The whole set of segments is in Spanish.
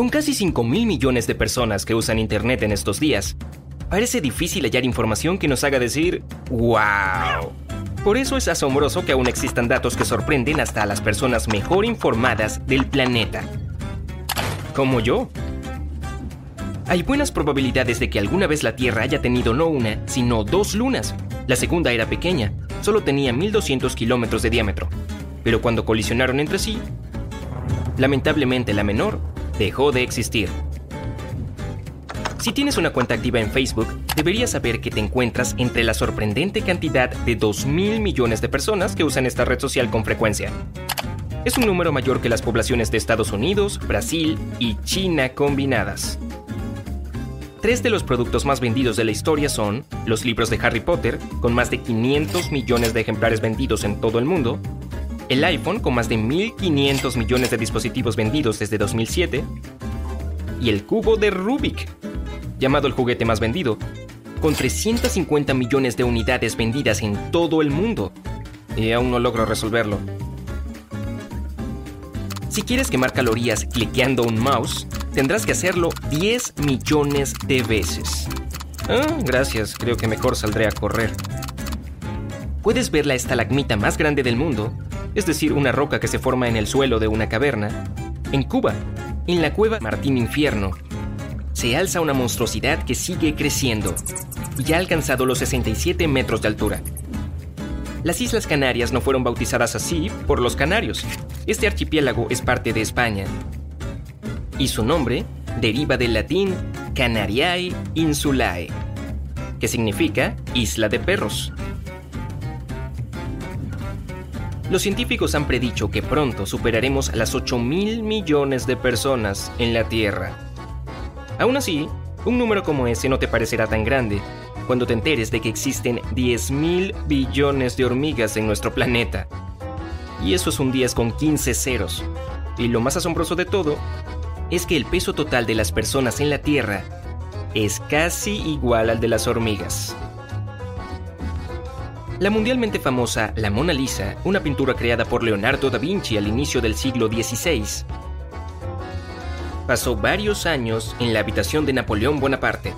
Con casi 5 mil millones de personas que usan Internet en estos días, parece difícil hallar información que nos haga decir ¡Wow! Por eso es asombroso que aún existan datos que sorprenden hasta a las personas mejor informadas del planeta. Como yo. Hay buenas probabilidades de que alguna vez la Tierra haya tenido no una, sino dos lunas. La segunda era pequeña, solo tenía 1200 kilómetros de diámetro. Pero cuando colisionaron entre sí, lamentablemente la menor dejó de existir. Si tienes una cuenta activa en Facebook, deberías saber que te encuentras entre la sorprendente cantidad de 2.000 millones de personas que usan esta red social con frecuencia. Es un número mayor que las poblaciones de Estados Unidos, Brasil y China combinadas. Tres de los productos más vendidos de la historia son los libros de Harry Potter, con más de 500 millones de ejemplares vendidos en todo el mundo, el iPhone, con más de 1.500 millones de dispositivos vendidos desde 2007, y el cubo de Rubik, llamado el juguete más vendido, con 350 millones de unidades vendidas en todo el mundo. Y aún no logro resolverlo. Si quieres quemar calorías cliqueando un mouse, tendrás que hacerlo 10 millones de veces. Ah, gracias, creo que mejor saldré a correr. Puedes ver la estalagmita más grande del mundo, es decir, una roca que se forma en el suelo de una caverna, en Cuba, en la cueva Martín Infierno, se alza una monstruosidad que sigue creciendo y ya ha alcanzado los 67 metros de altura. Las Islas Canarias no fueron bautizadas así por los canarios. Este archipiélago es parte de España. Y su nombre deriva del latín Canariae Insulae, que significa isla de perros. Los científicos han predicho que pronto superaremos las 8 mil millones de personas en la Tierra. Aún así, un número como ese no te parecerá tan grande cuando te enteres de que existen 10 mil billones de hormigas en nuestro planeta. Y eso es un 10 con 15 ceros. Y lo más asombroso de todo es que el peso total de las personas en la Tierra es casi igual al de las hormigas. La mundialmente famosa La Mona Lisa, una pintura creada por Leonardo da Vinci al inicio del siglo XVI, pasó varios años en la habitación de Napoleón Bonaparte.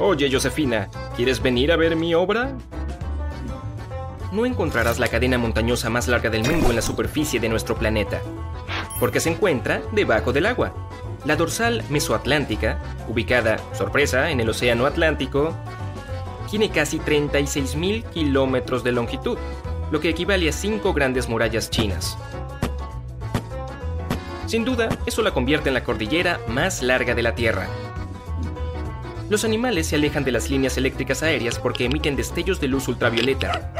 Oye, Josefina, ¿quieres venir a ver mi obra? No encontrarás la cadena montañosa más larga del mundo en la superficie de nuestro planeta, porque se encuentra debajo del agua. La dorsal mesoatlántica, ubicada, sorpresa, en el Océano Atlántico, tiene casi 36.000 kilómetros de longitud, lo que equivale a cinco grandes murallas chinas. Sin duda, eso la convierte en la cordillera más larga de la Tierra. Los animales se alejan de las líneas eléctricas aéreas porque emiten destellos de luz ultravioleta.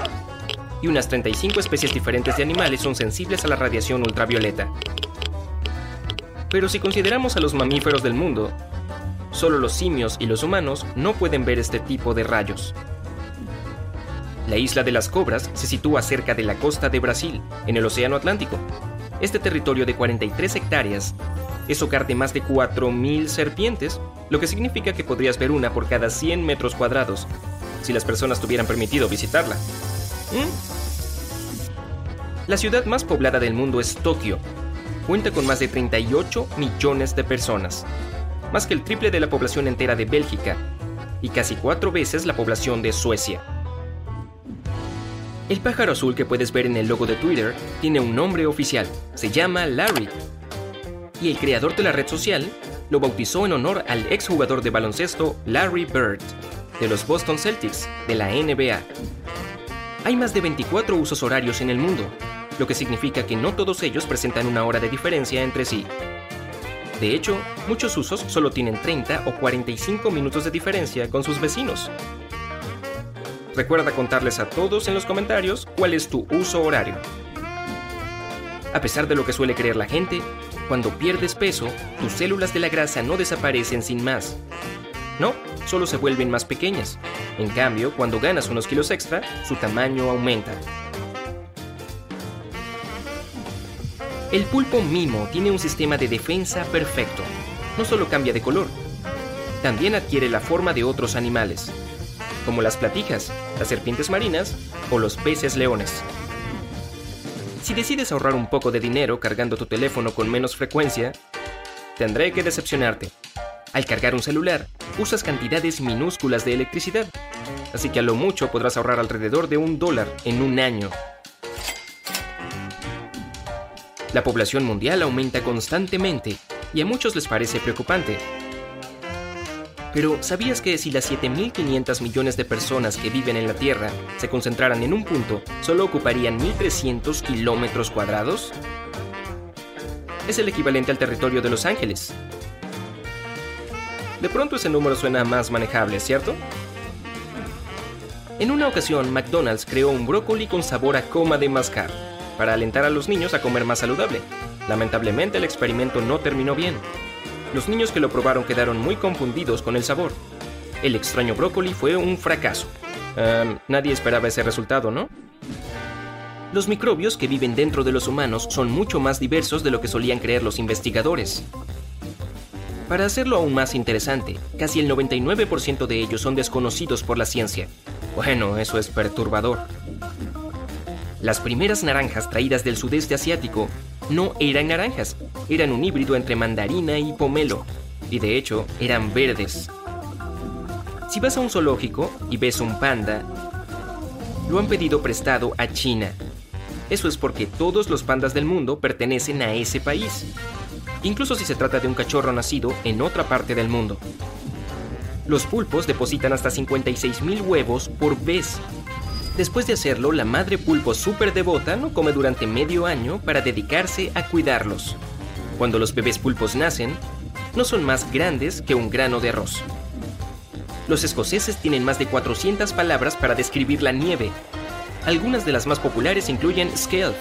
Y unas 35 especies diferentes de animales son sensibles a la radiación ultravioleta. Pero si consideramos a los mamíferos del mundo, solo los simios y los humanos no pueden ver este tipo de rayos. La isla de las Cobras se sitúa cerca de la costa de Brasil, en el Océano Atlántico, este territorio de 43 hectáreas es hogar de más de 4.000 serpientes, lo que significa que podrías ver una por cada 100 metros cuadrados, si las personas tuvieran permitido visitarla. ¿Mm? La ciudad más poblada del mundo es Tokio. Cuenta con más de 38 millones de personas, más que el triple de la población entera de Bélgica y casi cuatro veces la población de Suecia. El pájaro azul que puedes ver en el logo de Twitter tiene un nombre oficial, se llama Larry. Y el creador de la red social lo bautizó en honor al exjugador de baloncesto Larry Bird, de los Boston Celtics, de la NBA. Hay más de 24 usos horarios en el mundo, lo que significa que no todos ellos presentan una hora de diferencia entre sí. De hecho, muchos usos solo tienen 30 o 45 minutos de diferencia con sus vecinos. Recuerda contarles a todos en los comentarios cuál es tu uso horario. A pesar de lo que suele creer la gente, cuando pierdes peso, tus células de la grasa no desaparecen sin más. No, solo se vuelven más pequeñas. En cambio, cuando ganas unos kilos extra, su tamaño aumenta. El pulpo mimo tiene un sistema de defensa perfecto. No solo cambia de color, también adquiere la forma de otros animales como las platijas, las serpientes marinas o los peces leones. Si decides ahorrar un poco de dinero cargando tu teléfono con menos frecuencia, tendré que decepcionarte. Al cargar un celular, usas cantidades minúsculas de electricidad, así que a lo mucho podrás ahorrar alrededor de un dólar en un año. La población mundial aumenta constantemente y a muchos les parece preocupante. Pero ¿sabías que si las 7.500 millones de personas que viven en la Tierra se concentraran en un punto, solo ocuparían 1.300 kilómetros cuadrados? Es el equivalente al territorio de Los Ángeles. De pronto ese número suena más manejable, ¿cierto? En una ocasión, McDonald's creó un brócoli con sabor a coma de mascar, para alentar a los niños a comer más saludable. Lamentablemente el experimento no terminó bien. Los niños que lo probaron quedaron muy confundidos con el sabor. El extraño brócoli fue un fracaso. nadie esperaba ese resultado, ¿no? Los microbios que viven dentro de los humanos son mucho más diversos de lo que solían creer los investigadores. Para hacerlo aún más interesante, casi el 99% de ellos son desconocidos por la ciencia. Bueno, eso es perturbador. Las primeras naranjas traídas del sudeste asiático no eran naranjas, eran un híbrido entre mandarina y pomelo, y de hecho eran verdes. Si vas a un zoológico y ves un panda, lo han pedido prestado a China. Eso es porque todos los pandas del mundo pertenecen a ese país incluso si se trata de un cachorro nacido en otra parte del mundo. Los pulpos depositan hasta 56.000 huevos por vez. Después de hacerlo, la madre pulpo súper devota no come durante medio año para dedicarse a cuidarlos. Cuando los bebés pulpos nacen, no son más grandes que un grano de arroz. Los escoceses tienen más de 400 palabras para describir la nieve. Algunas de las más populares incluyen scale,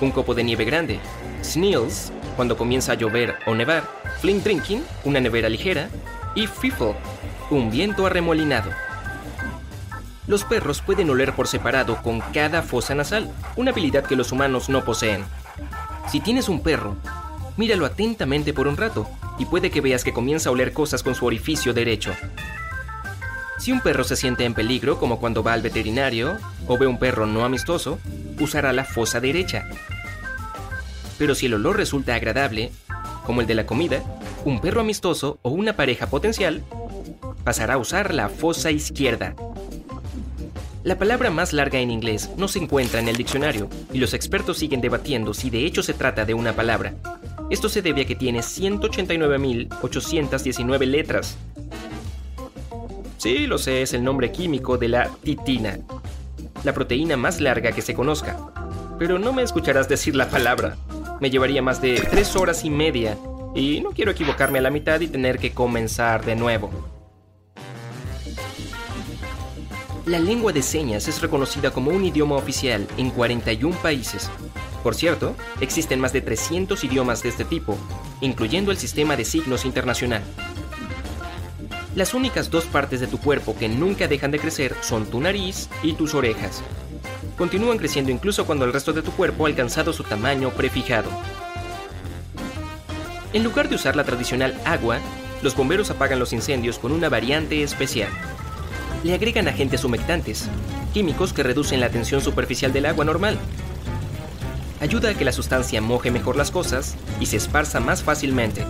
un copo de nieve grande, snails, cuando comienza a llover o nevar, Flint Drinking, una nevera ligera, y Fiffle, un viento arremolinado. Los perros pueden oler por separado con cada fosa nasal, una habilidad que los humanos no poseen. Si tienes un perro, míralo atentamente por un rato y puede que veas que comienza a oler cosas con su orificio derecho. Si un perro se siente en peligro, como cuando va al veterinario o ve un perro no amistoso, usará la fosa derecha, pero si el olor resulta agradable, como el de la comida, un perro amistoso o una pareja potencial pasará a usar la fosa izquierda. La palabra más larga en inglés no se encuentra en el diccionario y los expertos siguen debatiendo si de hecho se trata de una palabra. Esto se debe a que tiene 189.819 letras. Sí, lo sé, es el nombre químico de la titina, la proteína más larga que se conozca. Pero no me escucharás decir la palabra me llevaría más de tres horas y media y no quiero equivocarme a la mitad y tener que comenzar de nuevo. La lengua de señas es reconocida como un idioma oficial en 41 países. Por cierto, existen más de 300 idiomas de este tipo, incluyendo el sistema de signos internacional. Las únicas dos partes de tu cuerpo que nunca dejan de crecer son tu nariz y tus orejas continúan creciendo incluso cuando el resto de tu cuerpo ha alcanzado su tamaño prefijado. En lugar de usar la tradicional agua, los bomberos apagan los incendios con una variante especial. Le agregan agentes humectantes, químicos que reducen la tensión superficial del agua normal. Ayuda a que la sustancia moje mejor las cosas y se esparza más fácilmente.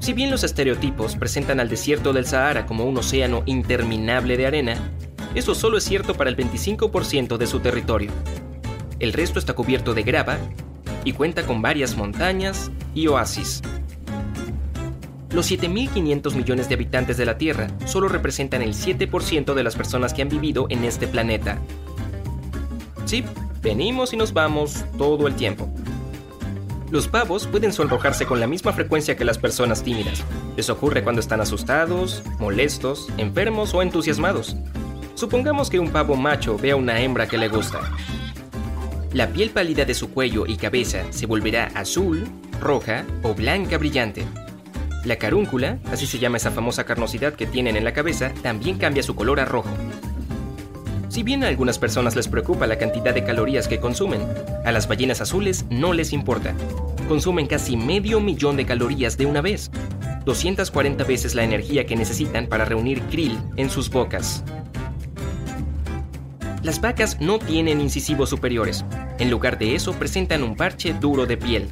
Si bien los estereotipos presentan al desierto del Sahara como un océano interminable de arena, eso solo es cierto para el 25% de su territorio. El resto está cubierto de grava y cuenta con varias montañas y oasis. Los 7.500 millones de habitantes de la Tierra solo representan el 7% de las personas que han vivido en este planeta. Sí, venimos y nos vamos todo el tiempo. Los pavos pueden sonrojarse con la misma frecuencia que las personas tímidas. Les ocurre cuando están asustados, molestos, enfermos o entusiasmados. Supongamos que un pavo macho ve a una hembra que le gusta. La piel pálida de su cuello y cabeza se volverá azul, roja o blanca brillante. La carúncula, así se llama esa famosa carnosidad que tienen en la cabeza, también cambia su color a rojo. Si bien a algunas personas les preocupa la cantidad de calorías que consumen, a las ballenas azules no les importa. Consumen casi medio millón de calorías de una vez, 240 veces la energía que necesitan para reunir krill en sus bocas. Las vacas no tienen incisivos superiores. En lugar de eso presentan un parche duro de piel.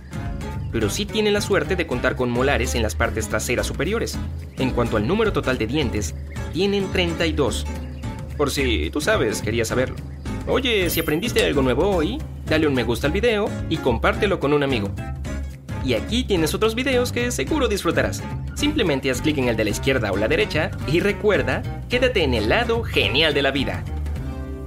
Pero sí tienen la suerte de contar con molares en las partes traseras superiores. En cuanto al número total de dientes, tienen 32. Por si tú sabes, quería saberlo. Oye, si aprendiste algo nuevo hoy, dale un me gusta al video y compártelo con un amigo. Y aquí tienes otros videos que seguro disfrutarás. Simplemente haz clic en el de la izquierda o la derecha y recuerda, quédate en el lado genial de la vida.